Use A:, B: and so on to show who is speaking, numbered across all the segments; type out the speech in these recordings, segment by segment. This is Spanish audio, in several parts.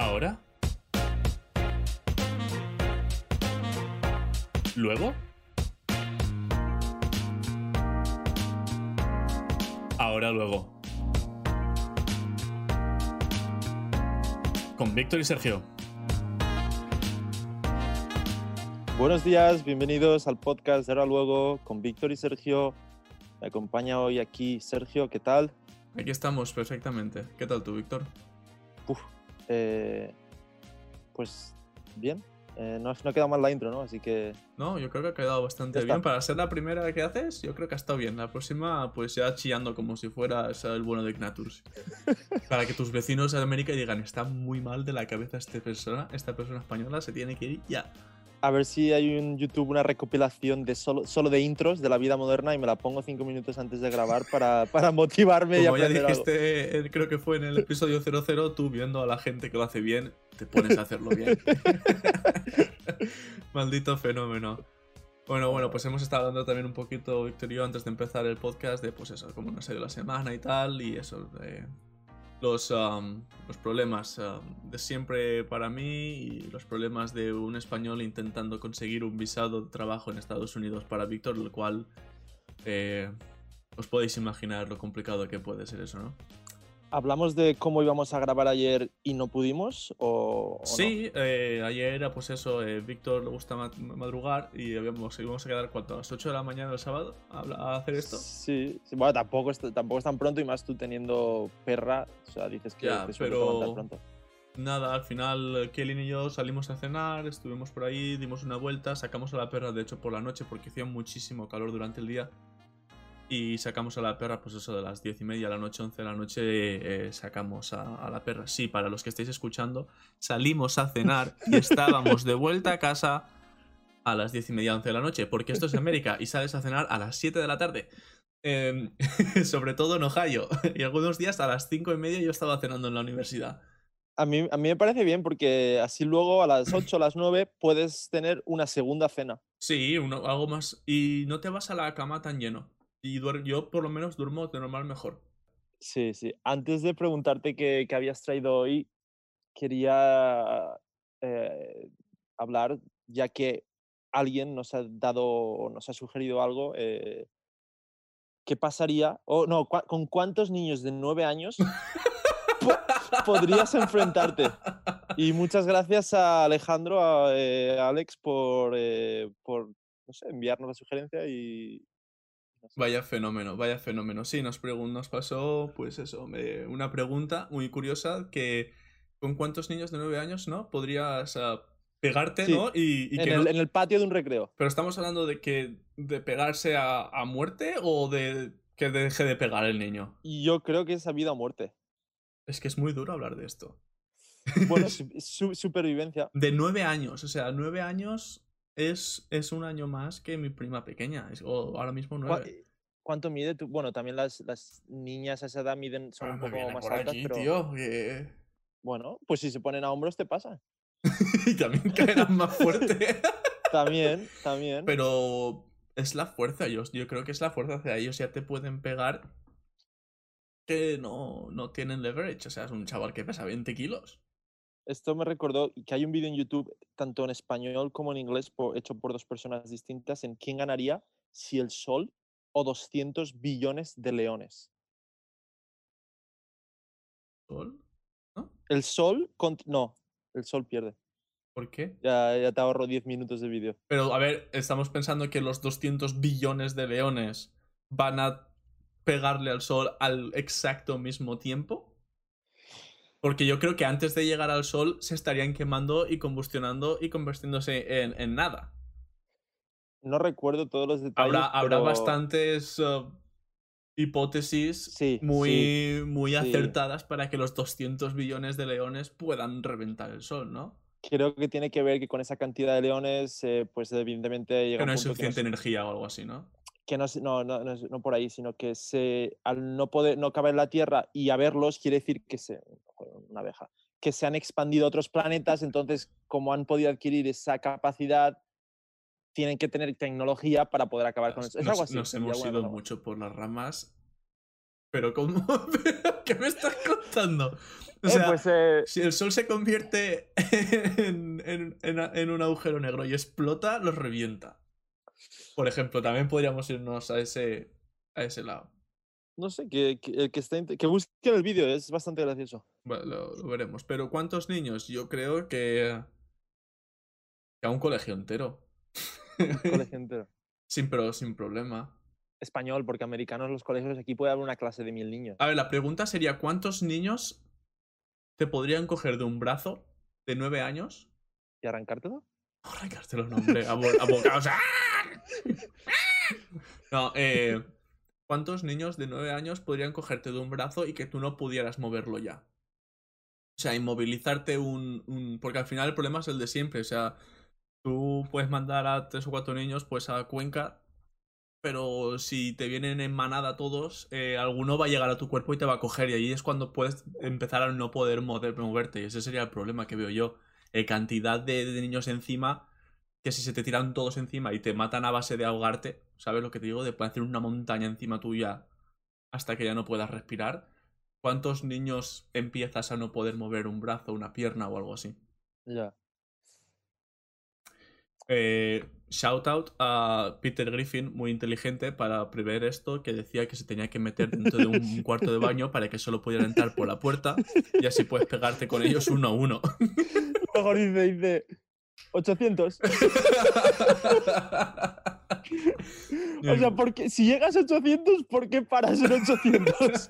A: ¿Ahora? ¿Luego? Ahora luego. Con Víctor y Sergio.
B: Buenos días, bienvenidos al podcast de Ahora Luego con Víctor y Sergio. Me acompaña hoy aquí Sergio, ¿qué tal?
A: Aquí estamos perfectamente. ¿Qué tal tú, Víctor?
B: Uf, eh, pues bien, eh, no, no ha quedado mal la intro, ¿no? Así que...
A: No, yo creo que ha quedado bastante bien. Para ser la primera que haces, yo creo que ha estado bien. La próxima, pues ya chillando como si fueras el bueno de Ignatius. Para que tus vecinos de América digan, está muy mal de la cabeza esta persona, esta persona española, se tiene que ir ya.
B: A ver si hay en YouTube una recopilación de solo, solo de intros de la vida moderna y me la pongo cinco minutos antes de grabar para, para motivarme y
A: Como ya
B: aprender algo.
A: dijiste, eh, creo que fue en el episodio 00, tú viendo a la gente que lo hace bien, te pones a hacerlo bien. Maldito fenómeno. Bueno, bueno, pues hemos estado hablando también un poquito, yo, antes de empezar el podcast, de pues eso, cómo nos ha ido la semana y tal, y eso, de los, um, los problemas um, de siempre para mí y los problemas de un español intentando conseguir un visado de trabajo en Estados Unidos para Víctor, el cual eh, os podéis imaginar lo complicado que puede ser eso, ¿no?
B: ¿Hablamos de cómo íbamos a grabar ayer y no pudimos? ¿O, o no?
A: Sí, eh, ayer era pues eso, eh, Víctor le gusta ma- madrugar y habíamos, íbamos a quedar ¿cuánto? a las 8 de la mañana el sábado a, a hacer esto.
B: Sí, sí, bueno, tampoco es, tampoco es tan pronto y más tú teniendo perra, o sea, dices que
A: Ya,
B: te
A: pero-
B: pronto.
A: Nada, al final eh, Kelly y yo salimos a cenar, estuvimos por ahí, dimos una vuelta, sacamos a la perra de hecho por la noche porque hacía muchísimo calor durante el día. Y sacamos a la perra, pues eso, de las 10 y media a la noche, 11 de la noche, eh, sacamos a, a la perra. Sí, para los que estáis escuchando, salimos a cenar y estábamos de vuelta a casa a las 10 y media, 11 de la noche, porque esto es América y sales a cenar a las 7 de la tarde. Em, sobre todo en Ohio. Y algunos días a las 5 y media yo estaba cenando en la universidad.
B: A mí, a mí me parece bien porque así luego a las 8 a las 9 puedes tener una segunda cena.
A: Sí, uno- algo más. Y no te vas a la cama tan lleno. Y yo por lo menos duermo de normal mejor.
B: Sí, sí. Antes de preguntarte qué, qué habías traído hoy, quería eh, hablar, ya que alguien nos ha dado, o nos ha sugerido algo, eh, ¿qué pasaría? O no, ¿con cuántos niños de 9 años po- podrías enfrentarte? Y muchas gracias a Alejandro, a, eh, a Alex, por, eh, por no sé, enviarnos la sugerencia y...
A: Vaya fenómeno, vaya fenómeno. Sí, nos, pasó, pues eso, me- una pregunta muy curiosa que ¿con cuántos niños de 9 años, no? Podrías ah, pegarte,
B: Sí,
A: ¿no? Y, y
B: En
A: que
B: el,
A: no-
B: en el patio de un recreo.
A: Pero estamos hablando de que de pegarse a, a muerte o de que deje de pegar el niño.
B: Y yo creo que es a vida o muerte.
A: Es que es muy duro hablar de esto.
B: Bueno, su- su- supervivencia.
A: De nueve años, o sea, nueve años es, es un año más que mi prima pequeña. Es, o ahora mismo
B: ¿Cuá-
A: nueve.
B: ¿Cuánto mide tú? Bueno, también las, las niñas a esa edad miden, son
A: Ah,
B: un
A: me
B: poco más
A: por
B: altas,
A: aquí,
B: pero
A: tío, que-
B: bueno, pues si se ponen a hombros te pasa.
A: y también caerán más fuerte.
B: También, también.
A: Pero es la fuerza, yo, yo creo que es la fuerza. O sea, ellos ya te pueden pegar que no, no tienen leverage. O sea, es un chaval que pesa 20 kilos.
B: Esto me recordó que hay un vídeo en YouTube, tanto en español como en inglés, hecho por dos personas distintas, en quién ganaría si el sol o 200 billones de leones.
A: ¿Sol? ¿No?
B: El sol, no, el sol pierde.
A: ¿Por qué?
B: Ya, ya te ahorro 10 minutos de vídeo.
A: Pero, a ver, estamos pensando que los 200 billones de leones van a pegarle al sol al exacto mismo tiempo. Porque yo creo que antes de llegar al sol se estarían quemando y combustionando y convirtiéndose en, en nada.
B: No recuerdo todos los detalles.
A: Habrá, habrá bastantes uh, hipótesis
B: Sí,
A: muy, muy
B: sí.
A: acertadas para que los 200 billones de leones puedan reventar el sol, ¿no?
B: Creo que tiene que ver que con esa cantidad de leones, eh, pues evidentemente llega
A: Que no hay
B: no,
A: suficiente energía o algo así, ¿no?
B: Que no, no, no, no por ahí, sino que se, al no poder, no caber en la Tierra y haberlos, quiere decir que se, una abeja, que se han expandido a otros planetas, entonces como han podido adquirir esa capacidad, tienen que tener tecnología para poder acabar con eso. Es
A: nos,
B: algo así.
A: nos hemos ido mucho por las ramas Pero ¿cómo? ¿Qué me estás contando? O
B: Eh,
A: sea,
B: pues eh,
A: si el sol se convierte en, en- en- en un agujero negro y explota, los revienta. Por ejemplo, también podríamos irnos a ese, a ese lado.
B: no sé, que, que, el que, está que busquen el vídeo, es bastante gracioso.
A: Bueno, lo, lo veremos. Pero ¿cuántos niños? Yo creo que... que a un colegio entero.
B: Colegio entero.
A: sin, pero sin problema.
B: Español, porque americanos los colegios aquí puede haber una clase de mil niños.
A: A ver, la pregunta sería, ¿cuántos niños te podrían coger de un brazo de nueve años?
B: ¿Y arrancártelo?
A: Arrancártelo, no, hombre, abo- abocados. ¡Ah! No, eh, ¿cuántos niños de nueve años podrían cogerte de un brazo y que tú no pudieras moverlo ya? O sea, inmovilizarte un, un- Porque al final el problema es el de siempre. O sea, tú puedes mandar a tres o cuatro niños pues a Cuenca, pero si te vienen en manada todos, eh, alguno va a llegar a tu cuerpo y te va a coger y ahí es cuando puedes empezar a no poder mover- moverte. Y ese sería el problema que veo yo. Eh, cantidad de niños encima que si se te tiran todos encima y te matan a base de ahogarte, ¿sabes lo que te digo? De poder hacer una montaña encima tuya hasta que ya no puedas respirar. ¿Cuántos niños empiezas a no poder mover un brazo, una pierna o algo así?
B: Ya.
A: Eh, shout out a Peter Griffin, muy inteligente para prever esto, que decía que se tenía que meter dentro de un cuarto de baño para que solo pudieran entrar por la puerta y así puedes pegarte con ellos uno a uno.
B: Mejor dice, dice 800. O sea, porque si llegas a 800, ¿por qué paras en 800?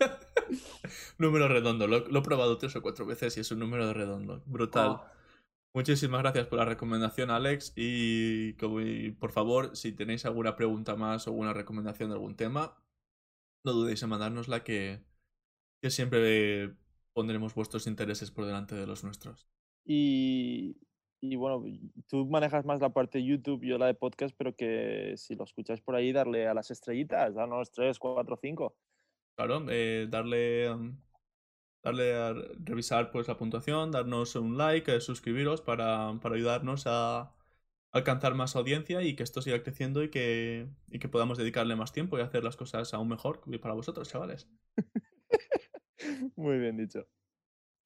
A: número redondo, lo, lo he probado tres o cuatro veces y es un número de redondo. Brutal.
B: Oh,
A: Muchísimas gracias por la recomendación, Alex. Y, como- y, por favor, si tenéis alguna pregunta más o alguna recomendación de algún tema, no dudéis en mandárnosla que, que siempre pondremos vuestros intereses por delante de los nuestros.
B: Y, y bueno, tú manejas más la parte de YouTube, yo la de podcast, pero que si lo escucháis por ahí, darle a las estrellitas, danos 3, 4, 5.
A: Claro, eh, darle, um, darle a revisar pues, la puntuación, darnos un like, eh, suscribiros para, para ayudarnos a alcanzar más audiencia y que esto siga creciendo y que, y que podamos dedicarle más tiempo y hacer las cosas aún mejor para vosotros, chavales.
B: Muy bien dicho.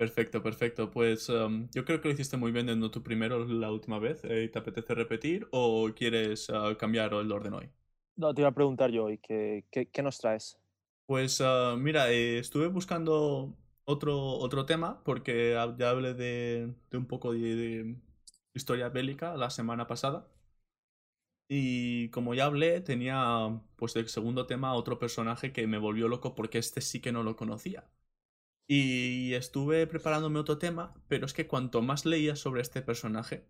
A: Perfecto, perfecto. Pues um, yo creo que lo hiciste muy bien dando tú primero la última vez. eh, ¿Te apetece repetir o quieres ah, cambiar el orden hoy?
B: No, te iba a preguntar yo hoy, ¿qué, qué, qué nos traes?
A: Pues ah, mira, eh, estuve buscando otro, otro tema porque ya hablé de, de un poco de, de historia bélica la semana pasada. Y como ya hablé, tenía pues de segundo tema otro personaje que me volvió loco porque este sí que no lo conocía. Y estuve preparándome otro tema, pero es que cuanto más leía sobre este personaje,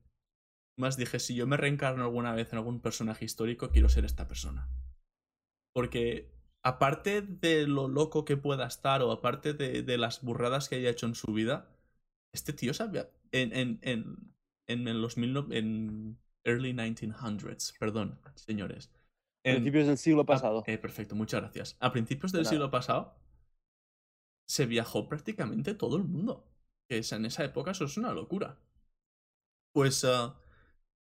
A: más dije, si yo me reencarno alguna vez en algún personaje histórico, quiero ser esta persona. Porque aparte de lo loco que pueda estar o aparte de, de las burradas que haya hecho en su vida, este tío sabía en, en, en, en, los mil no- en early 1900s, perdón, señores. En-
B: Principios del siglo
A: a-
B: pasado.
A: eh, perfecto, muchas gracias. A principios del siglo pasado se viajó prácticamente todo el mundo. Que es, en esa época eso es una locura. Pues, ah,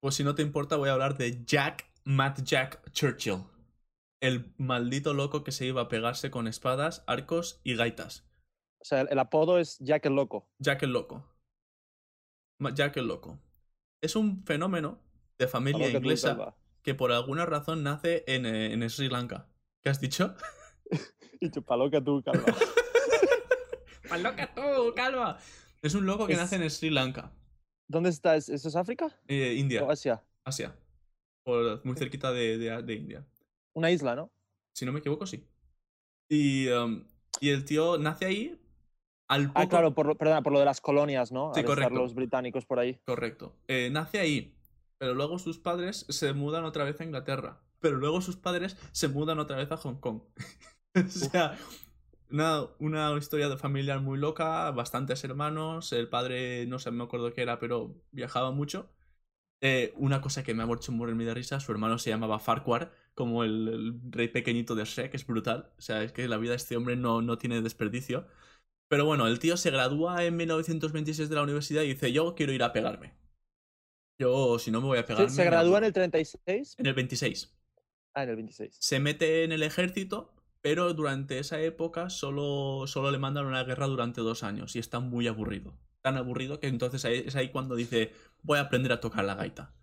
A: pues si no te importa, voy a hablar de Jack Matt Jack Churchill. El maldito loco que se iba a pegarse con espadas, arcos y gaitas.
B: O sea, el, apodo es Jack el Loco.
A: Jack el loco. Jack el loco. Es un fenómeno de familia inglesa que por alguna razón nace en, eh, en Sri Lanka. ¿Qué has dicho?
B: Y chupaloca tú, Calva.
A: ¡Loca tú, calva! Es un loco que
B: Es-
A: nace en Sri Lanka,
B: ¿Dónde está? ¿Es- ¿Eso es África?
A: eh, India,
B: ¿O Asia?
A: Asia. Por, muy cerquita de, de- de India.
B: Una isla, ¿no?
A: Si no me equivoco, sí. Y, um, y el tío nace ahí al poco...
B: Ah, claro, por, lo- perdona, por lo de las colonias, ¿no?
A: Sí,
B: Al estar
A: correcto.
B: los británicos por ahí.
A: Correcto. Eh, nace ahí, pero luego sus padres se mudan otra vez a Inglaterra. Pero luego sus padres se mudan otra vez a Hong Kong. o sea, una, una historia de familiar muy loca, bastantes hermanos. El padre, no sé, me acuerdo qué era, pero viajaba mucho. Eh, una cosa que me ha muerto morirme de risa, su hermano se llamaba Farquhar, como el, el rey pequeñito de Shrek, es brutal. O sea, es que la vida de este hombre no, no tiene desperdicio. Pero bueno, el tío se gradúa en 1926 de la universidad y dice, yo quiero ir a pegarme. Yo, si no me voy a
B: ¿Se,
A: pegar.
B: se gradúa en el 36?
A: En el 26.
B: Ah, en el 26.
A: Se mete en el ejército pero durante esa época solo, solo le mandan una guerra durante dos años y está muy aburrido. Tan aburrido que entonces es ahí cuando dice, voy a aprender a tocar la gaita.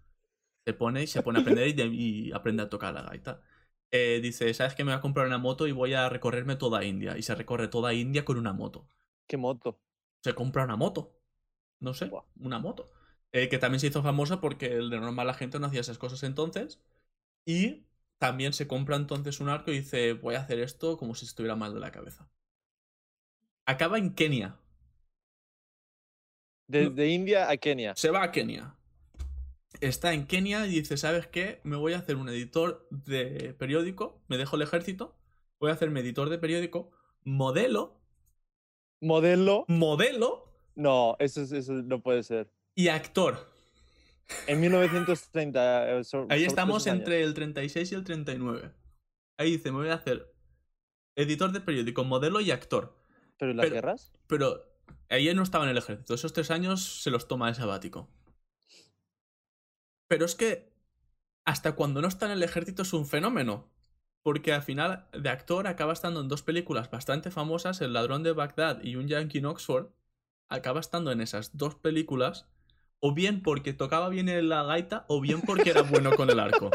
A: Se pone y se pone a aprender y, y aprende a tocar la gaita. Eh, dice, ¿sabes que Me voy a comprar una moto y voy a recorrerme toda India. Y se recorre toda India con una moto.
B: ¿Qué moto?
A: Se compra una moto. No sé, una moto. Eh, que también se hizo famosa porque de normal la gente no hacía esas cosas entonces. Y también se compra entonces un arco y dice, voy a hacer esto como si estuviera mal de la cabeza. Acaba en Kenia.
B: Desde India a Kenia.
A: Se va a Kenia. Está en Kenia y dice, ¿sabes qué? Me voy a hacer un editor de periódico. Me dejo el ejército. Voy a hacerme editor de periódico. Modelo.
B: Modelo.
A: Modelo.
B: No, eso, es- eso no puede ser.
A: Y actor.
B: En 1930. eh, so-
A: Ahí estamos entre el 36 y el 39. Ahí dice, me voy a hacer editor de periódico, modelo y actor.
B: ¿Pero en las
A: pero-
B: guerras?
A: Pero ahí no estaba en el ejército. Esos tres años se los toma de sabático. Pero es que hasta cuando no está en el ejército es un fenómeno. Porque al final de actor acaba estando en dos películas bastante famosas, El ladrón de Bagdad y Un yankee en Oxford. Acaba estando en esas dos películas. O bien porque tocaba bien en la gaita, o bien porque era bueno con el arco.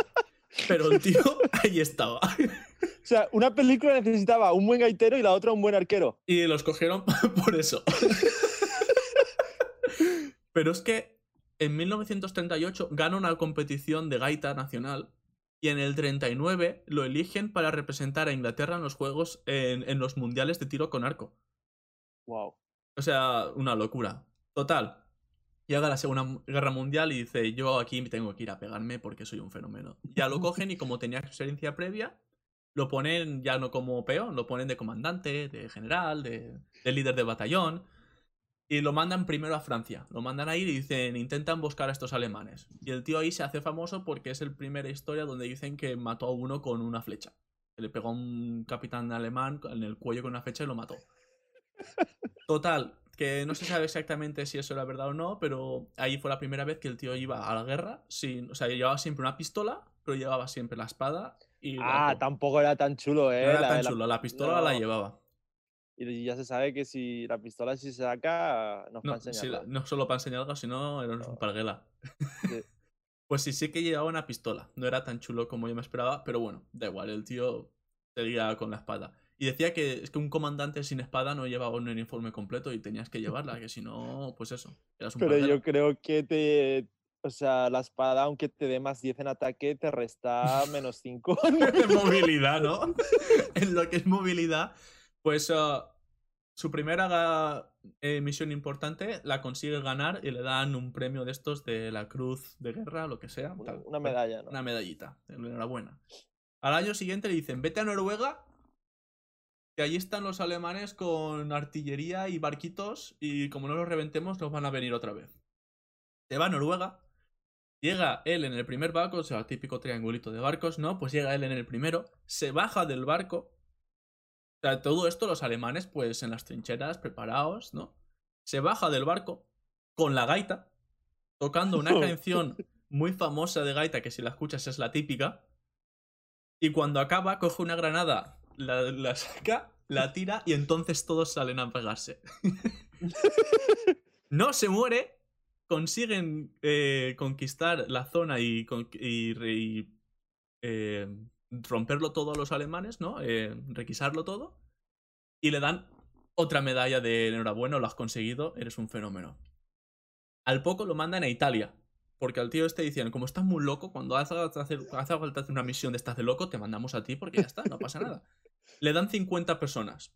A: Pero el tío ahí estaba.
B: O sea, una película necesitaba un buen gaitero y la otra un buen arquero.
A: Y los cogieron por eso. Pero es que en 1938 gana una competición de gaita nacional y en el 39 lo eligen para representar a Inglaterra en los juegos, en, en los mundiales de tiro con arco.
B: Wow.
A: O sea, una locura. Total. Llega la Segunda Guerra Mundial y dice, yo aquí tengo que ir a pegarme porque soy un fenómeno. Ya lo cogen y como tenía experiencia previa, lo ponen ya no como peón, lo ponen de comandante, de general, de, de líder de batallón. Y lo mandan primero a Francia. Lo mandan a ir y dicen, intentan buscar a estos alemanes. Y el tío ahí se hace famoso porque es el primera historia donde dicen que mató a uno con una flecha. Le pegó a un capitán alemán en el cuello con una flecha y lo mató. Total, que no se sabe exactamente si eso era verdad o no, pero ahí fue la primera vez que el tío iba a la guerra sin. O sea, llevaba siempre una pistola, pero llevaba siempre la espada y.
B: Ah, tampoco era tan chulo, ¿eh?
A: No era
B: La-
A: tan
B: la-
A: chulo, la pistola la llevaba.
B: Y ya se sabe que si la pistola si se saca, no es
A: No,
B: para
A: sí,
B: enseñarla.
A: no solo para enseñar algo, sino era un parguela.
B: Sí.
A: Pues sí, sí que llevaba una pistola. No era tan chulo como yo me esperaba, pero bueno, da igual, el tío seguía con la espada. Y decía que es que un comandante sin espada no llevaba un uniforme completo y tenías que llevarla, que si no, pues eso, eras un
B: Pero yo creo que te. O sea, la espada, aunque te dé más 10 en ataque, te resta menos 5.
A: en movilidad, ¿no? en lo que es movilidad, pues ah, su primera eh, misión importante la consigue ganar y le dan un premio de estos de la Cruz de Guerra, lo que sea.
B: Una,
A: tal.
B: una medalla, ¿no?
A: Una medallita. Enhorabuena. Al año siguiente le dicen, vete a Noruega, que allí están los alemanes con artillería y barquitos y como no los reventemos nos van a venir otra vez. Se va a Noruega, llega él en el primer barco, o sea, típico triangulito de barcos, ¿no? Pues llega él en el primero, se baja del barco. O sea, todo esto los alemanes pues en las trincheras preparados, ¿no? Se baja del barco con la gaita, tocando una canción muy famosa de gaita que si la escuchas es la típica. Y cuando acaba, coge una granada, la, la saca, la tira y entonces todos salen a pegarse. no se muere, consiguen eh, conquistar la zona y, eh, romperlo todo a los alemanes, ¿no? Eh, requisarlo todo. Y le dan otra medalla de enhorabuena, lo has conseguido, eres un fenómeno. Al poco lo mandan a Italia. Porque al tío este decían, como estás muy loco, cuando hace falta hacer, una misión de estas de loco, te mandamos a ti porque ya está, no pasa nada. Le dan 50 personas.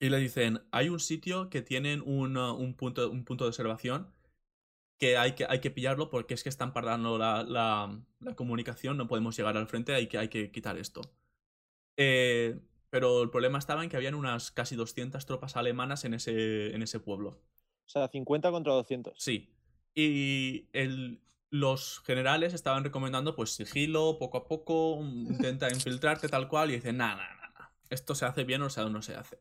A: Y le dicen, hay un sitio que tienen un, uh, un punto, un punto de observación que hay, que hay que pillarlo porque es que están parando la, la- la comunicación, no podemos llegar al frente, hay que, hay que quitar esto. Eh, pero el problema estaba en que habían unas casi 200 tropas alemanas en ese, en ese pueblo.
B: O sea, 50 contra 200.
A: Sí. Y el- los generales estaban recomendando, pues, sigilo, poco a poco, intenta infiltrarte tal cual, y dicen, nada, nada, nada, esto se hace bien o sea, no se hace.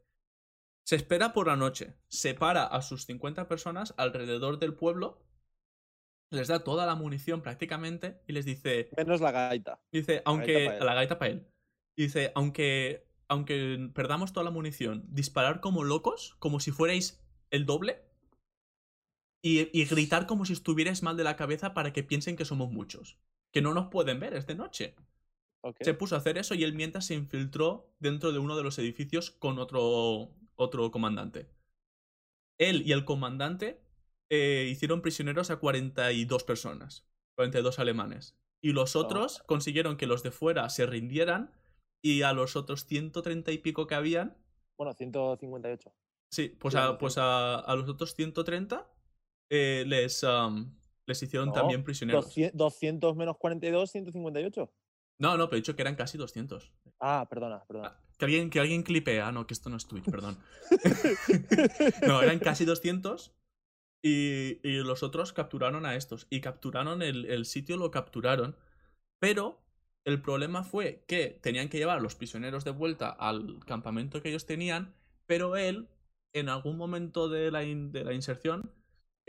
A: Se espera por la noche, separa a sus 50 personas alrededor del pueblo, les da toda la munición prácticamente, y les dice,
B: Menos la gaita.
A: Dice, aunque. la gaita para él. Dice, aunque aunque perdamos toda la munición, disparar como locos, como si fuerais el doble, y, y gritar como si estuvierais mal de la cabeza para que piensen que somos muchos. Que no nos pueden ver, es de noche. Se puso a hacer eso y él mientras se infiltró dentro de uno de los edificios con otro, otro comandante. Él y el comandante eh, hicieron prisioneros a 42 personas, 42 alemanes. Y los otros consiguieron que los de fuera se rindieran y a los otros 130 y pico que habían,
B: Bueno, 158.
A: sí, pues, a, pues a, a los otros 130 eh, les, les hicieron
B: No,
A: también prisioneros.
B: 200, 200 menos 42, 158.
A: No, no, pero he dicho que eran casi 200.
B: Ah, perdona, perdona.
A: Ah, Que alguien, que alguien clipea. Ah, no, que esto no es Twitch, perdón. no, eran casi 200. Y, y los otros capturaron a estos. Y capturaron el, el sitio, lo capturaron. Pero el problema fue que tenían que llevar a los prisioneros de vuelta al campamento que ellos tenían. Pero él, en algún momento de la, in- de la inserción,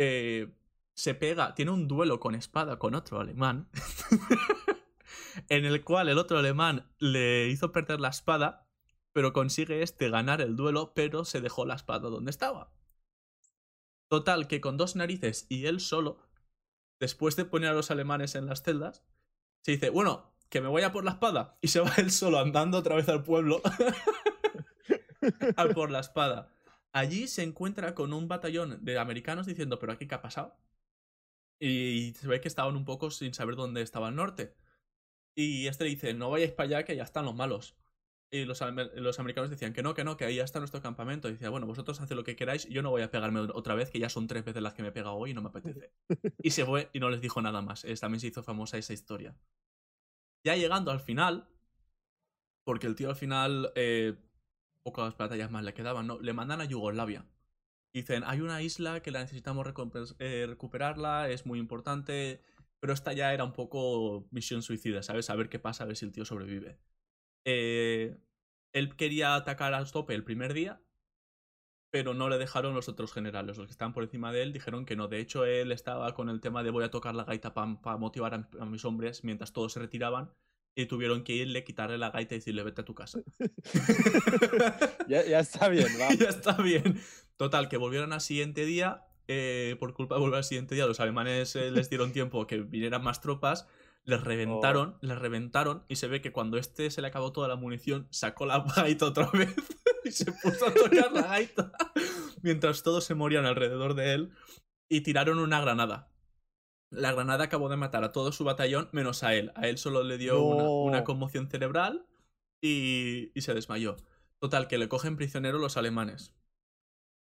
A: eh, se pega, tiene un duelo con espada con otro alemán. en el cual el otro alemán le hizo perder la espada, pero consigue este ganar el duelo, pero se dejó la espada donde estaba. Total, que con dos narices y él solo, después de poner a los alemanes en las celdas, se dice, bueno, que me voy a por la espada. Y se va él solo andando otra vez al pueblo a por la espada. Allí se encuentra con un batallón de americanos diciendo, pero aquí qué ha pasado. Y se ve que estaban un poco sin saber dónde estaba el norte. Y este le dice, no vayáis para allá, que ya están los malos. Y los, amer- los americanos decían que no, que no, que ahí ya está nuestro campamento. Y decía, bueno, vosotros haced lo que queráis, yo no voy a pegarme otra vez, que ya son tres veces las que me he pegado hoy y no me apetece. Y se fue y no les dijo nada más. Es- también se hizo famosa esa historia. Ya llegando al final, porque el tío al final, eh, pocas batallas más le quedaban, ¿no? Le mandan a Yugoslavia. Dicen, hay una isla que la necesitamos eh, recuperarla, es muy importante, pero esta ya era un poco misión suicida, ¿sabes? A ver qué pasa, a ver si el tío sobrevive. Eh, él quería atacar al tope el primer día, pero no le dejaron los otros generales. Los que estaban por encima de él dijeron que no. De hecho, él estaba con el tema de voy a tocar la gaita para motivar a mis hombres mientras todos se retiraban. Y tuvieron que irle, quitarle la gaita y decirle vete a tu casa.
B: Ya, ya está bien, va.
A: ya está bien. Total, que volvieron al siguiente día. eh, por culpa de volver al siguiente día, los alemanes eh, les dieron tiempo que vinieran más tropas. Les reventaron, les reventaron. Y se ve que cuando este se le acabó toda la munición, sacó la gaita otra vez y se puso a tocar la gaita. Mientras todos se morían alrededor de él. Y tiraron una granada. La granada acabó de matar a todo su batallón, menos a él. A él solo le dio una, conmoción cerebral y, y se desmayó. Total, que le cogen prisionero los alemanes.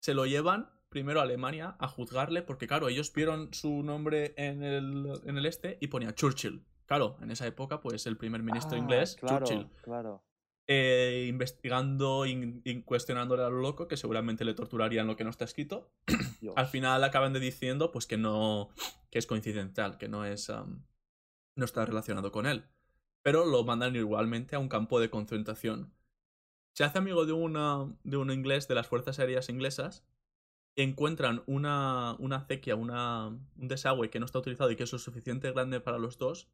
A: Se lo llevan primero a Alemania a juzgarle, porque claro, ellos vieron su nombre en el, en el este y ponía Churchill. Claro, en esa época, pues el primer ministro
B: Ah,
A: inglés,
B: claro,
A: Churchill,
B: Claro.
A: Eh, investigando y cuestionándole a lo loco, que seguramente le torturarían lo que no está escrito.
B: Dios.
A: Al final acaban de diciendo pues que no que es coincidental, que no es no está relacionado con él. Pero lo mandan igualmente a un campo de concentración. Se hace amigo de una de un inglés de las fuerzas aéreas inglesas. Encuentran una, una acequia, una, un desagüe que no está utilizado y que es lo suficiente grande para los dos,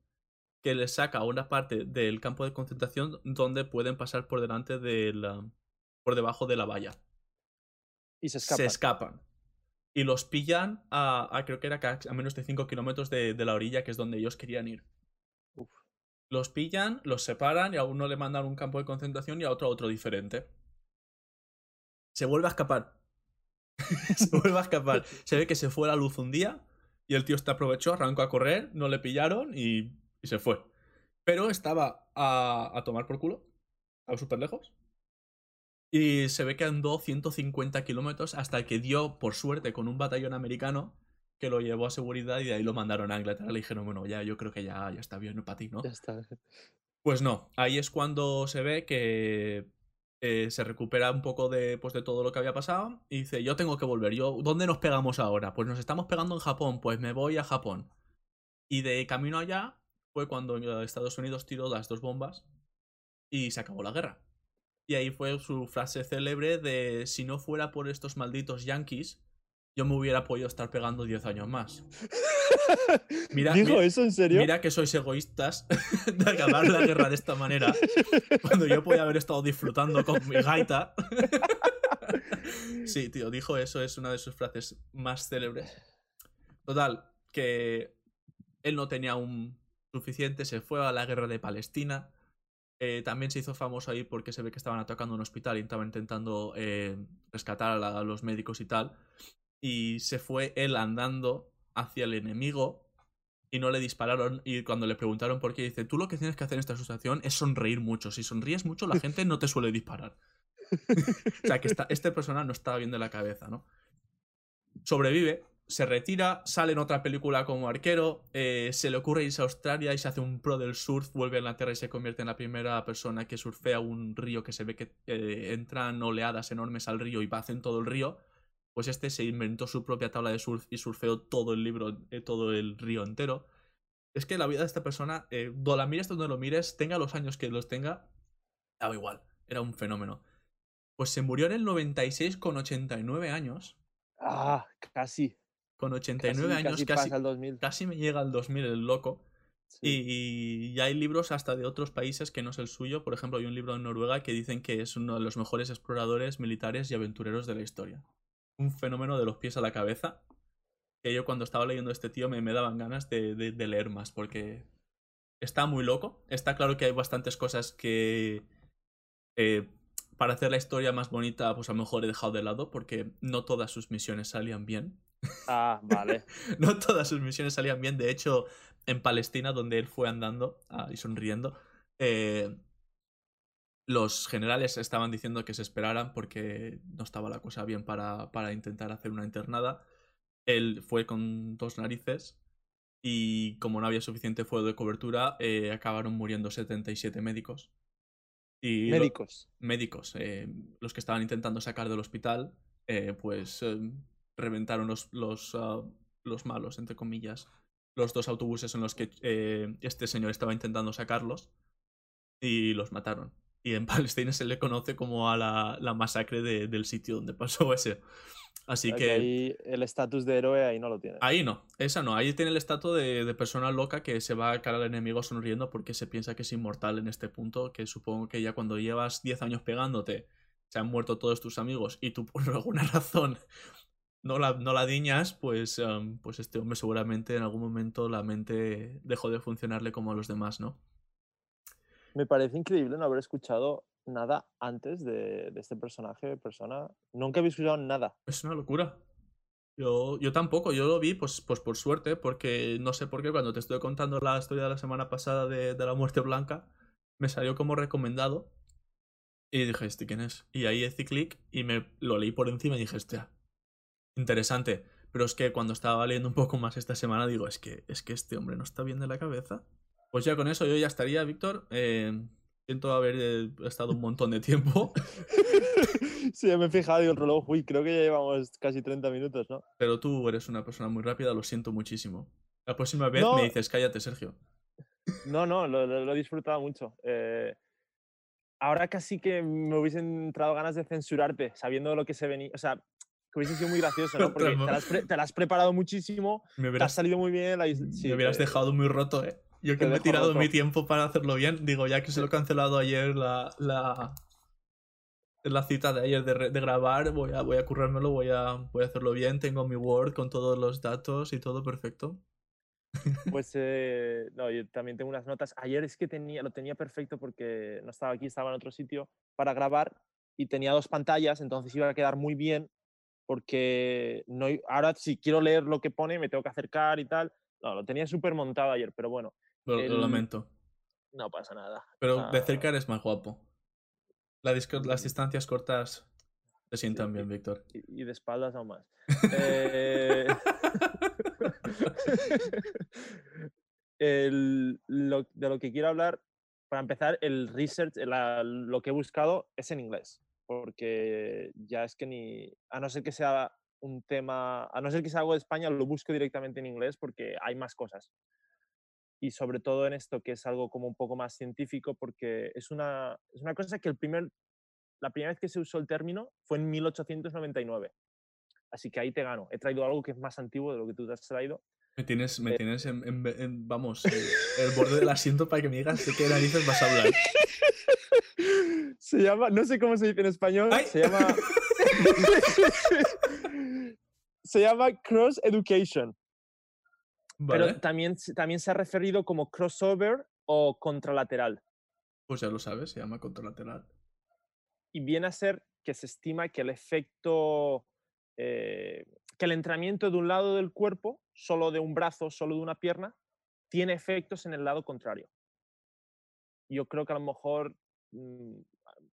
A: que les saca una parte del campo de concentración donde pueden pasar por delante de la, por debajo de la valla
B: Y se
A: se
B: escapa.
A: escapan. Y los pillan a, a- creo que era a menos de 5 kilómetros de, de la orilla, que es donde ellos querían ir.
B: Uf.
A: Los pillan, los separan y a uno le mandan a un campo de concentración y a otro a otro diferente. Se vuelve a escapar. se vuelve a escapar. Se ve que se fue la luz un día y el tío este aprovechó, arrancó a correr, no le pillaron y, y se fue. Pero estaba a, a tomar por culo, a súper lejos. Y se ve que andó 150 kilómetros hasta que dio, por suerte, con un batallón americano que lo llevó a seguridad y de ahí lo mandaron a Inglaterra. Le dijeron, bueno, ya yo creo que ya, ya está bien para ti, ¿no?
B: Ya está.
A: Pues no, ahí es cuando se ve que eh, se recupera un poco de, pues, de todo lo que había pasado y dice, yo tengo que volver. Yo, ¿Dónde nos pegamos ahora? Pues nos estamos pegando en Japón, pues me voy a Japón. Y de camino allá fue cuando eh, Estados Unidos tiró las dos bombas y se acabó la guerra. Y ahí fue su frase célebre de si no fuera por estos malditos yankees, yo me hubiera podido estar pegando 10 años más. Mira,
B: ¿Dijo
A: mira-
B: eso en serio?
A: Mira que sois egoístas de acabar la guerra de esta manera, cuando yo podía haber estado disfrutando con mi gaita. Sí, tío, dijo eso, es una de sus frases más célebres. Total, que él no tenía un suficiente, se fue a la guerra de Palestina. Eh, también se hizo famoso ahí porque se ve que estaban atacando un hospital y estaban intentando eh, rescatar a, los médicos y tal. Y se fue él andando hacia el enemigo y no le dispararon. Y cuando le preguntaron por qué, dice: Tú lo que tienes que hacer en esta situación es sonreír mucho. Si sonríes mucho, la gente no te suele disparar. o sea, que esta, este personaje no estaba bien de la cabeza, ¿no? Sobrevive, se retira, sale en otra película como arquero, eh, se le ocurre irse a Australia y se hace un pro del surf, vuelve a Inglaterra y se convierte en la primera persona que surfea un río que se ve que eh, entran oleadas enormes al río y en todo el río. Pues este se inventó su propia tabla de surf y surfeó todo el libro, eh, todo el río entero. Es que la vida de esta persona, donde la mires donde lo mires, tenga los años que los tenga, daba igual, era un fenómeno. Pues se murió en el 96 con 89 años.
B: Ah, casi.
A: Con
B: Casi,
A: 89 años
B: casi
A: casi,
B: pasa el 2000.
A: casi me llega al 2000 el loco.
B: Sí.
A: Y, y hay libros hasta de otros países que no es el suyo. Por ejemplo, hay un libro en Noruega que dicen que es uno de los mejores exploradores militares y aventureros de la historia. Un fenómeno de los pies a la cabeza. Que yo cuando estaba leyendo a este tío me, me daban ganas de, de- de leer más porque está muy loco. Está claro que hay bastantes cosas que eh, para hacer la historia más bonita pues a lo mejor he dejado de lado porque no todas sus misiones salían bien.
B: Ah, vale.
A: No todas sus misiones salían bien. De hecho, en Palestina, donde él fue andando ah, y sonriendo, eh, los generales estaban diciendo que se esperaran porque no estaba la cosa bien para, para intentar hacer una internada. Él fue con dos narices y como no había suficiente fuego de cobertura, eh, acabaron muriendo 77 médicos. Y lo-
B: Médicos.
A: médicos, eh, los que estaban intentando sacar del hospital, eh, pues eh, reventaron los, los, ah, los malos, entre comillas, los dos autobuses en los que eh, este señor estaba intentando sacarlos y los mataron. Y en Palestina se le conoce como a la, la masacre de- del sitio donde pasó ese. Así que...
B: ahí el estatus de héroe ahí no lo tiene.
A: Ahí no, esa no. Ahí tiene el estatus de, de persona loca que se va a cara al enemigo sonriendo porque se piensa que es inmortal en este punto. Que supongo que ya cuando llevas 10 años pegándote, se han muerto todos tus amigos y tú por alguna razón no la, no la diñas, pues, em, pues este hombre seguramente en algún momento la mente dejó de funcionarle como a los demás, ¿no?
B: Me parece increíble no haber escuchado nada antes de, de este personaje persona. Nunca había escuchado nada.
A: Es una locura. Yo, yo tampoco, yo lo vi pues, pues por suerte, porque no sé por qué cuando te estoy contando la historia de la semana pasada de, de la muerte blanca, me salió como recomendado. Y dije, ¿este quién es? Y ahí hice clic y me lo leí por encima y dije, hostia, interesante. Pero es que cuando estaba leyendo un poco más esta semana, digo, es que, es que este hombre no está bien de la cabeza. Pues ya con eso yo ya estaría, Víctor. Eh, siento haber eh, estado un montón de tiempo.
B: sí, me he fijado y el reloj, uy, creo que ya llevamos casi 30 minutos, ¿no?
A: Pero tú eres una persona muy rápida, lo siento muchísimo. La próxima vez
B: No.
A: me dices, cállate, Sergio.
B: No, no, lo, lo- he disfrutado mucho. Eh, ahora casi que me hubiesen entrado ganas de censurarte, sabiendo lo que se venía. O sea, hubiese sido muy gracioso, ¿no? Porque te lo has, pre- te lo has preparado muchísimo,
A: Me
B: te has
A: hubieras,
B: salido muy bien. La, is-
A: me
B: sí,
A: hubieras
B: te-
A: dejado muy roto, ¿eh? Yo que me he tirado
B: roto.
A: mi tiempo para hacerlo bien, digo, ya que se lo he cancelado ayer la, la, la cita de ayer de, de grabar, voy a, voy a currármelo, voy a, voy a hacerlo bien, tengo mi Word con todos los datos y todo perfecto.
B: Pues eh, no, yo también tengo unas notas. Ayer es que tenía, lo tenía perfecto porque no estaba aquí, estaba en otro sitio para grabar y tenía dos pantallas, entonces iba a quedar muy bien porque no, ahora si quiero leer lo que pone me tengo que acercar y tal. No, lo tenía súper montado ayer, pero bueno,
A: Lo, lo
B: El-
A: lamento.
B: no pasa nada.
A: Pero de
B: Ah,
A: cerca eres más guapo. La las distancias cortas te sientan
B: Sí.
A: bien, Víctor.
B: Y, y de espaldas aún más. Eh, el- lo- de lo que quiero hablar, para empezar, el research, la- lo que he buscado es en inglés, porque ya es que ni, a no ser que sea un tema, a no ser que sea algo de España, lo busco directamente en inglés porque hay más cosas. Y sobre todo en esto, que es algo como un poco más científico, porque es una, es una cosa que el primer, la primera vez que se usó el término fue en 1899. Así que ahí te gano. He traído algo que es más antiguo de lo que tú te has traído.
A: Me tienes, me tienes en, en- en- vamos, eh, el borde del asiento para que me digas de qué narices vas a hablar.
B: Se llama, no sé cómo se dice en español,
A: ¡Ay!
B: se llama... se llama Cross Education,
A: Vale,
B: pero también, se- también se ha referido como crossover o contralateral.
A: pues ya lo sabes, se llama contralateral.
B: y viene a ser que se estima que el efecto, eh, que el entrenamiento de un lado del cuerpo, solo de un brazo, solo de una pierna, tiene efectos en el lado contrario. Yo creo que a lo mejor, mm,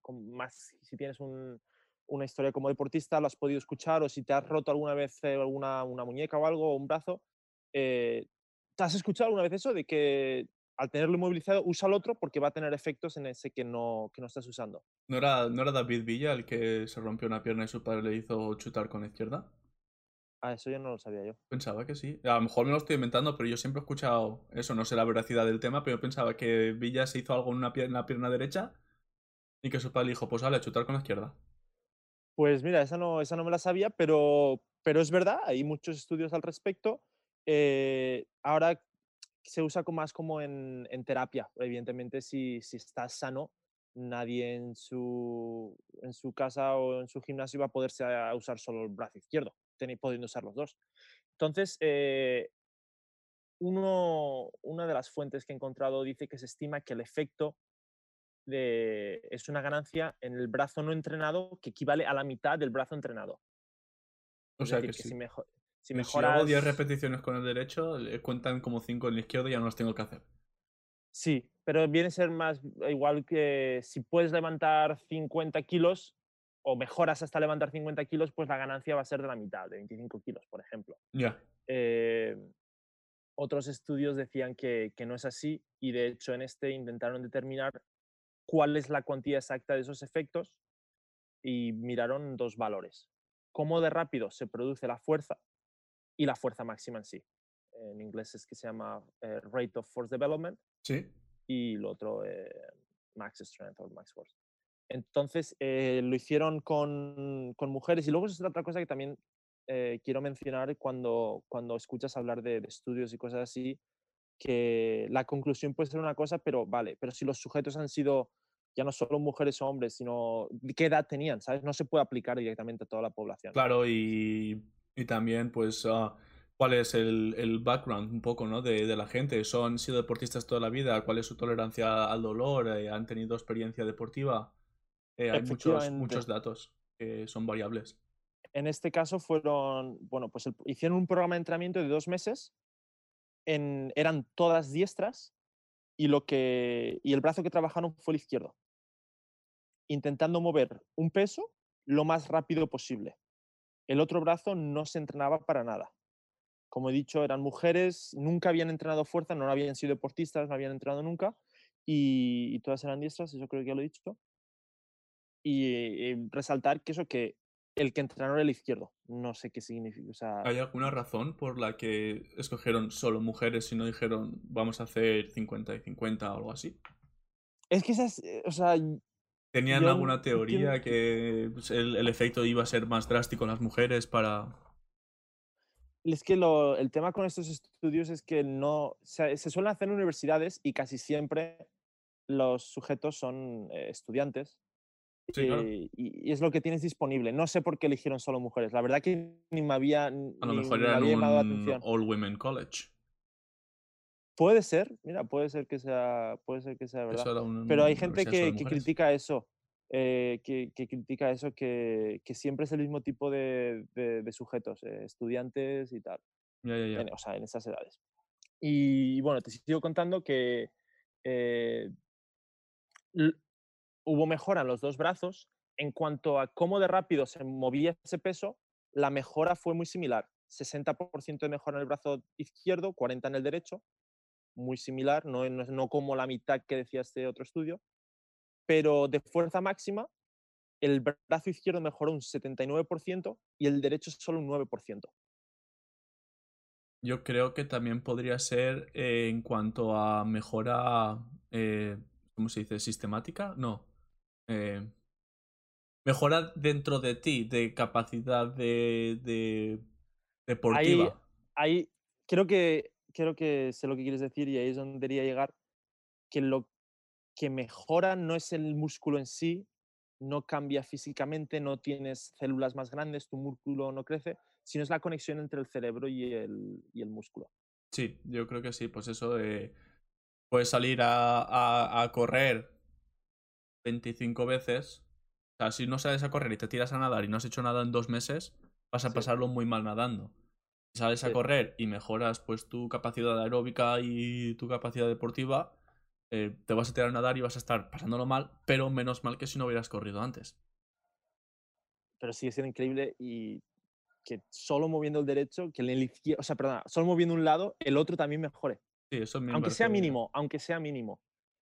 B: con más, si tienes un- una historia como deportista, lo has podido escuchar, o si te has roto alguna vez eh, alguna una muñeca o algo, o un brazo, eh, ¿te has escuchado alguna vez eso de que al tenerlo inmovilizado usa el otro porque va a tener efectos en ese que no, que no estás usando?
A: ¿No era, ¿No era David Villa el que se rompió una pierna y su padre le hizo chutar con la izquierda?
B: Ah, eso yo no lo sabía yo.
A: Pensaba que sí. A lo mejor me lo estoy inventando, pero yo siempre he escuchado eso, no sé la veracidad del tema, pero yo pensaba que Villa se hizo algo en una pierna, en la pierna derecha y que su padre dijo, pues vale, a chutar con la izquierda.
B: Pues mira, esa no, esa no me la sabía, pero, pero es verdad, hay muchos estudios al respecto. Eh, ahora se usa más como en, en terapia. Evidentemente, si, si estás sano, nadie en su, en su casa o en su gimnasio va a poderse a usar solo el brazo izquierdo, pudiendo usar los dos. Entonces, eh, uno, una de las fuentes que he encontrado dice que se estima que el efecto de, es una ganancia en el brazo no entrenado que equivale a la mitad del brazo entrenado.
A: O
B: Es
A: sea
B: decir,
A: que,
B: que
A: sí.
B: si, mejo- si
A: Si
B: mejoras...
A: hago 10 repeticiones con el derecho, cuentan como 5 en el izquierdo y ya no las tengo que hacer.
B: Sí, pero viene a ser más igual que si puedes levantar 50 kilos o mejoras hasta levantar 50 kilos, pues la ganancia va a ser de la mitad, de 25 kilos, por ejemplo.
A: Ya.
B: Eh, otros estudios decían que, que no es así y de hecho en este intentaron determinar cuál es la cuantía exacta de esos efectos y miraron dos valores. Cómo de rápido se produce la fuerza y la fuerza máxima en sí. En inglés es que se llama eh, Rate of Force Development
A: Sí.
B: y lo otro eh, Max Strength o Max Force. Entonces eh, lo hicieron con, con mujeres y luego es otra cosa que también eh, quiero mencionar cuando, cuando escuchas hablar de, de estudios y cosas así, que la conclusión puede ser una cosa, pero vale, pero si los sujetos han sido ya no solo mujeres o hombres, sino qué edad tenían, ¿sabes? No se puede aplicar directamente a toda la población.
A: Claro, y, y también, pues, ah, cuál es el, el background un poco, ¿no? De, de la gente. ¿Son sido deportistas toda la vida? ¿Cuál es su tolerancia al dolor? Eh, ¿Han tenido experiencia deportiva? Eh, hay muchos, muchos datos que son variables.
B: En este caso fueron, bueno, pues el- hicieron un programa de entrenamiento de dos meses, en, eran todas diestras y, lo que, y el brazo que trabajaron fue el izquierdo, intentando mover un peso lo más rápido posible. El otro brazo no se entrenaba para nada. Como he dicho, eran mujeres, nunca habían entrenado fuerza, no habían sido deportistas, no habían entrenado nunca y, todas eran diestras, eso creo que ya lo he dicho. Y eh, resaltar que eso que el que entrenó era el izquierdo. No sé qué significa. O sea,
A: ¿Hay alguna razón por la que escogieron solo mujeres y no dijeron vamos a hacer 50 y 50 o algo así?
B: es que esas, eh, o sea,
A: ¿Tenían
B: Yo
A: alguna teoría que pues, el, el efecto iba a ser más drástico en las mujeres para...
B: es que lo- el tema con estos estudios es que no se, se suelen hacer en universidades y casi siempre los sujetos son eh, estudiantes
A: Sí, claro.
B: eh, y, y es lo que tienes disponible. No sé por qué eligieron solo mujeres. La verdad que ni me había,
A: A lo mejor
B: me llamado la
A: un all women college.
B: Puede ser, mira, puede ser que sea, puede ser que sea verdad.
A: Era un-
B: Pero hay gente
A: solo
B: que, critica eso, eh, que, que critica eso, que, que siempre es el mismo tipo de, de- de sujetos, eh, estudiantes y tal,
A: Ya, ya, ya.
B: en- o sea, en esas edades. Y bueno, te sigo contando que eh, hubo mejora en los dos brazos. En cuanto a cómo de rápido se movía ese peso, la mejora fue muy similar. 60% de mejora en el brazo izquierdo, 40% en el derecho, muy similar, no, como la mitad que decía este otro estudio, pero de fuerza máxima, el brazo izquierdo mejoró un 79% y el derecho solo un 9%.
A: Yo creo que también podría ser eh, en cuanto a mejora, eh, ¿cómo se dice? ¿Sistemática? No. Eh, mejora dentro de ti, de capacidad de, de
B: Ahí,
A: deportiva.
B: ahí creo que, creo que sé lo que quieres decir y ahí es donde quería llegar, que lo que mejora no es el músculo en sí, no cambia físicamente, no tienes células más grandes, tu músculo no crece, sino es la conexión entre el cerebro y el, y el músculo.
A: Sí, yo creo que sí, pues eso de... Puedes salir a, a, a correr 25 veces. O sea, si no sales a correr y te tiras a nadar y no has hecho nada en dos meses, vas a
B: Sí.
A: pasarlo muy mal nadando. Si sales a correr y mejoras pues tu capacidad aeróbica y tu capacidad deportiva, eh, te vas a tirar a nadar y vas a estar pasándolo mal, pero menos mal que si no hubieras corrido antes.
B: Pero sigue siendo increíble y que solo moviendo el derecho, que el izquierdo, o sea, perdona, solo moviendo un lado, el otro también mejore.
A: Sí, eso me
B: aunque sea mínimo, aunque sea mínimo.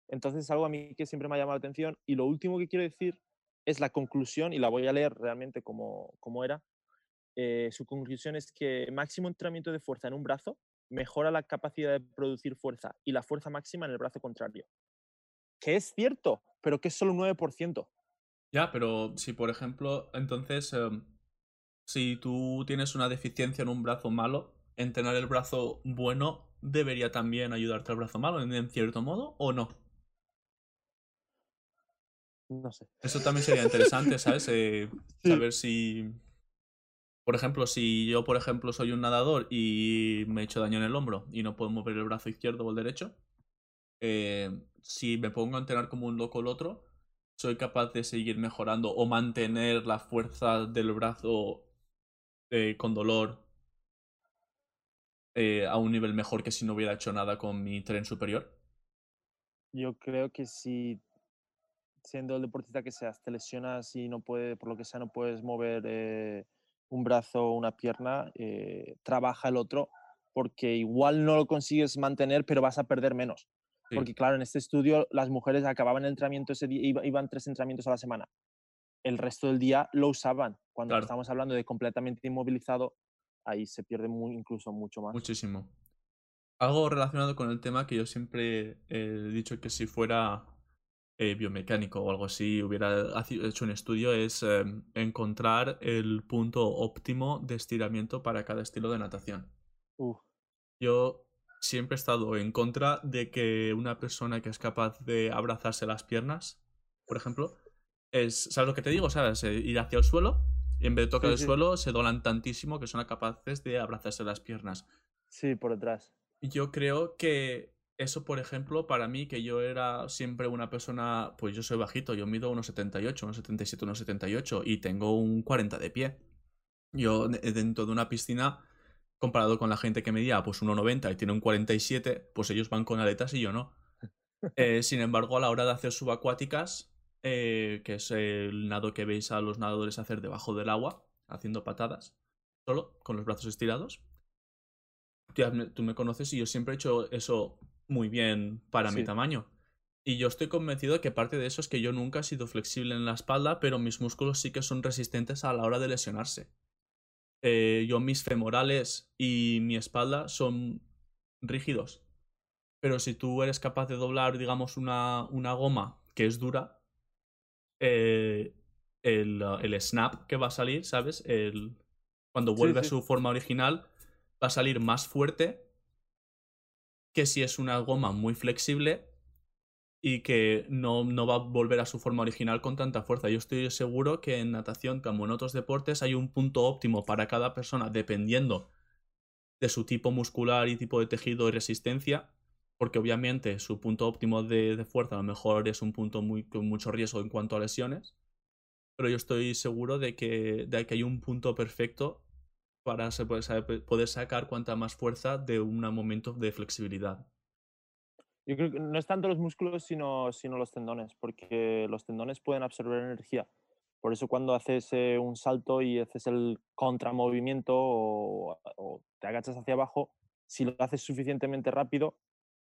B: Entonces es algo a mí que siempre me ha llamado la atención. Y lo último que quiero decir es la conclusión, y la voy a leer realmente como, como era. Eh, su conclusión es que máximo entrenamiento de fuerza en un brazo mejora la capacidad de producir fuerza y la fuerza máxima en el brazo contrario. Que es cierto, pero que es solo un 9%.
A: Ya, pero si por ejemplo, entonces, em, si tú tienes una deficiencia en un brazo malo, entrenar el brazo bueno debería también ayudarte al brazo malo, en cierto modo, ¿o no?
B: No sé.
A: Eso también sería interesante, ¿sabes? Eh,
B: Sí.
A: Saber si, por ejemplo, si yo, por ejemplo, soy un nadador y me he hecho daño en el hombro y no puedo mover el brazo izquierdo o el derecho, eh, si me pongo a entrenar como un loco el otro, soy capaz de seguir mejorando o mantener la fuerza del brazo eh, con dolor eh, a un nivel mejor que si no hubiera hecho nada con mi tren superior.
B: Yo creo que si siendo el deportista que seas, te lesionas y no puede, por lo que sea, no puedes mover eh, un brazo o una pierna, eh, trabaja el otro, porque igual no lo consigues mantener, pero vas a perder menos.
A: Sí.
B: Porque claro, en este estudio las mujeres acababan el entrenamiento ese día, iba- iban tres entrenamientos a la semana. El resto del día lo usaban. Cuando
A: Claro.
B: estamos hablando de completamente inmovilizado, ahí se pierde muy, incluso mucho más.
A: Muchísimo. Algo relacionado con el tema que yo siempre he dicho que si fuera eh, biomecánico o algo así, hubiera hecho un estudio, es eh, encontrar el punto óptimo de estiramiento para cada estilo de natación.
B: Uf,
A: Yo siempre he estado en contra de que una persona que es capaz de abrazarse las piernas, por ejemplo, es, ¿sabes lo que te digo? ¿Sabes? Eh, Ir hacia el suelo y en vez de tocar
B: Sí,
A: el
B: sí.
A: suelo se doblan tantísimo que son capaces de abrazarse las piernas.
B: sí, por detrás.
A: Yo creo que eso, por ejemplo, para mí, que yo era siempre una persona, pues yo soy bajito, yo mido unos 78, unos 77, unos 78 y tengo un 40 de pie. Yo de- dentro de una piscina, comparado con la gente que medía pues 1,90 y tiene un 47, pues ellos van con aletas y yo no. Eh, sin embargo, a la hora de hacer subacuáticas, eh, que es el nado que veis a los nadadores hacer debajo del agua, haciendo patadas, solo, con los brazos estirados, tú, tú me conoces y yo siempre he hecho eso muy bien para mi tamaño. Y yo estoy convencido de que parte de eso es que yo nunca he sido flexible en la espalda, pero mis músculos sí que son resistentes a la hora de lesionarse. Eh, yo mis femorales y mi espalda son rígidos. Pero si tú eres capaz de doblar, digamos, una, una goma que es dura, eh, el, el snap que va a salir, ¿sabes? El, cuando
B: Sí,
A: vuelve
B: sí.
A: a su forma original, va a salir más fuerte que si es una goma muy flexible y que no, no va a volver a su forma original con tanta fuerza. Yo estoy seguro que en natación, como en otros deportes, hay un punto óptimo para cada persona dependiendo de su tipo muscular y tipo de tejido y resistencia, porque obviamente su punto óptimo de, de fuerza a lo mejor es un punto muy, con mucho riesgo en cuanto a lesiones, pero yo estoy seguro de que, de que hay un punto perfecto para poder sacar cuanta más fuerza de un momento de flexibilidad.
B: Yo creo que no es tanto los músculos, sino, sino los tendones, porque los tendones pueden absorber energía. Por eso cuando haces eh, un salto y haces el contramovimiento o, o te agachas hacia abajo, si lo haces suficientemente rápido,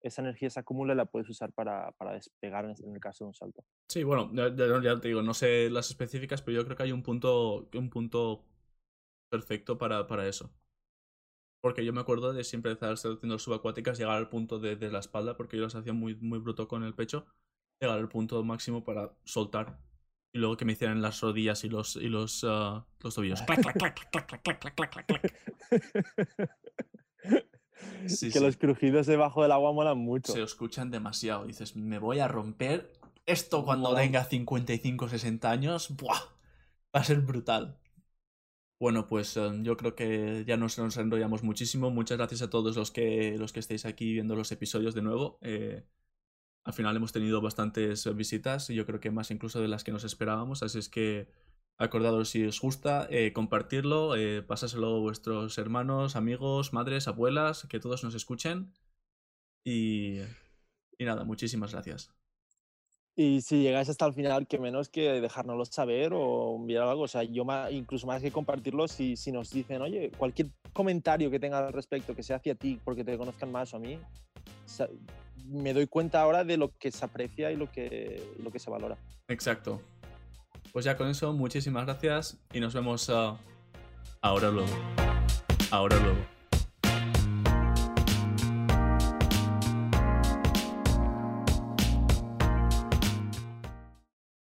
B: esa energía se acumula y la puedes usar para, para despegar en, en el caso de un salto.
A: Sí, bueno, ya- ya te digo, no sé las específicas, pero yo creo que hay un punto, un punto perfecto para, para eso. Porque yo me acuerdo de siempre estar haciendo subacuáticas, llegar al punto de, de, la espalda, porque yo las hacía muy, muy bruto con el pecho, llegar al punto máximo para soltar. Y luego que me hicieran las rodillas y los, y los, uh, los tobillos. Sí,
B: que
A: sí.
B: los crujidos debajo del agua molan mucho.
A: Se escuchan demasiado. Dices, me voy a romper esto cuando
B: Mola.
A: tenga 55 60 años. ¡Buah! Va a ser brutal. Bueno, pues eh, yo creo que ya nos, nos enrollamos muchísimo. Muchas gracias a todos los que, los que estéis aquí viendo los episodios de nuevo. Eh, al final hemos tenido bastantes eh, visitas y yo creo que más incluso de las que nos esperábamos. Así es que acordados si os gusta, compartirlo, eh, a vuestros hermanos, amigos, madres, abuelas, que todos nos escuchen. Y, y nada, muchísimas gracias.
B: Y si llegáis hasta el final, que menos que dejárnoslo saber o enviar algo. O sea, yo ma- incluso más que compartirlo, si, si nos dicen, oye, cualquier comentario que tenga al respecto, que sea hacia ti, porque te conozcan más o a mí, me doy cuenta ahora de lo que se aprecia y lo que, lo que se valora.
A: Exacto. Pues ya con eso, muchísimas gracias y nos vemos ah, ahora luego. Ahora luego.